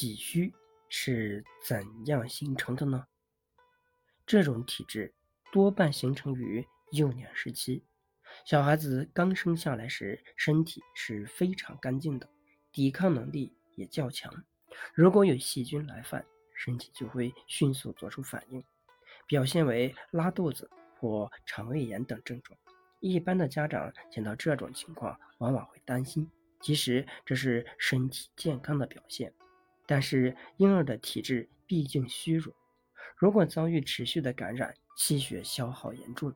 脾虚是怎样形成的呢？这种体质多半形成于幼年时期。小孩子刚生下来时，身体是非常干净的，抵抗能力也较强。如果有细菌来犯，身体就会迅速做出反应，表现为拉肚子或肠胃炎等症状。一般的家长见到这种情况，往往会担心，其实这是身体健康的表现。但是婴儿的体质毕竟虚弱，如果遭遇持续的感染，气血消耗严重。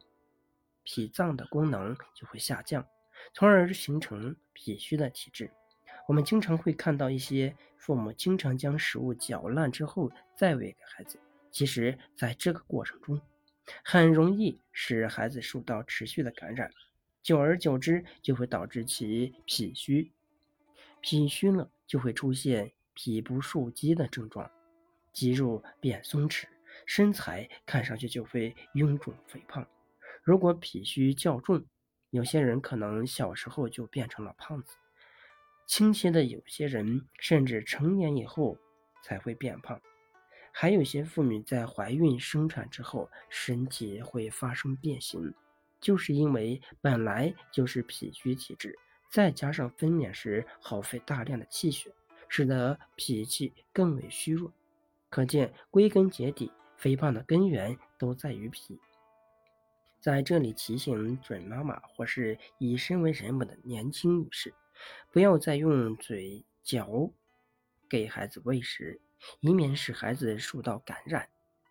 脾脏的功能就会下降，从而形成脾虚的体质。我们经常会看到一些父母经常将食物嚼烂之后再喂给孩子，其实在这个过程中，很容易使孩子受到持续的感染，久而久之就会导致其脾虚。脾虚了就会出现脾不受肌的症状，肌肉变松弛，身材看上去就会臃肿肥胖。如果脾虚较重，有些人可能小时候就变成了胖子；轻些的，有些人甚至成年以后才会变胖。还有些妇女在怀孕生产之后，身体会发生变形，就是因为本来就是脾虚体质，再加上分娩时耗费大量的气血，使得脾气更为虚弱。可见，归根结底，肥胖的根源都在于脾。在这里提醒准妈妈或是已身为人母的年轻女士，不要再用嘴嚼给孩子喂食，以免使孩子受到感染。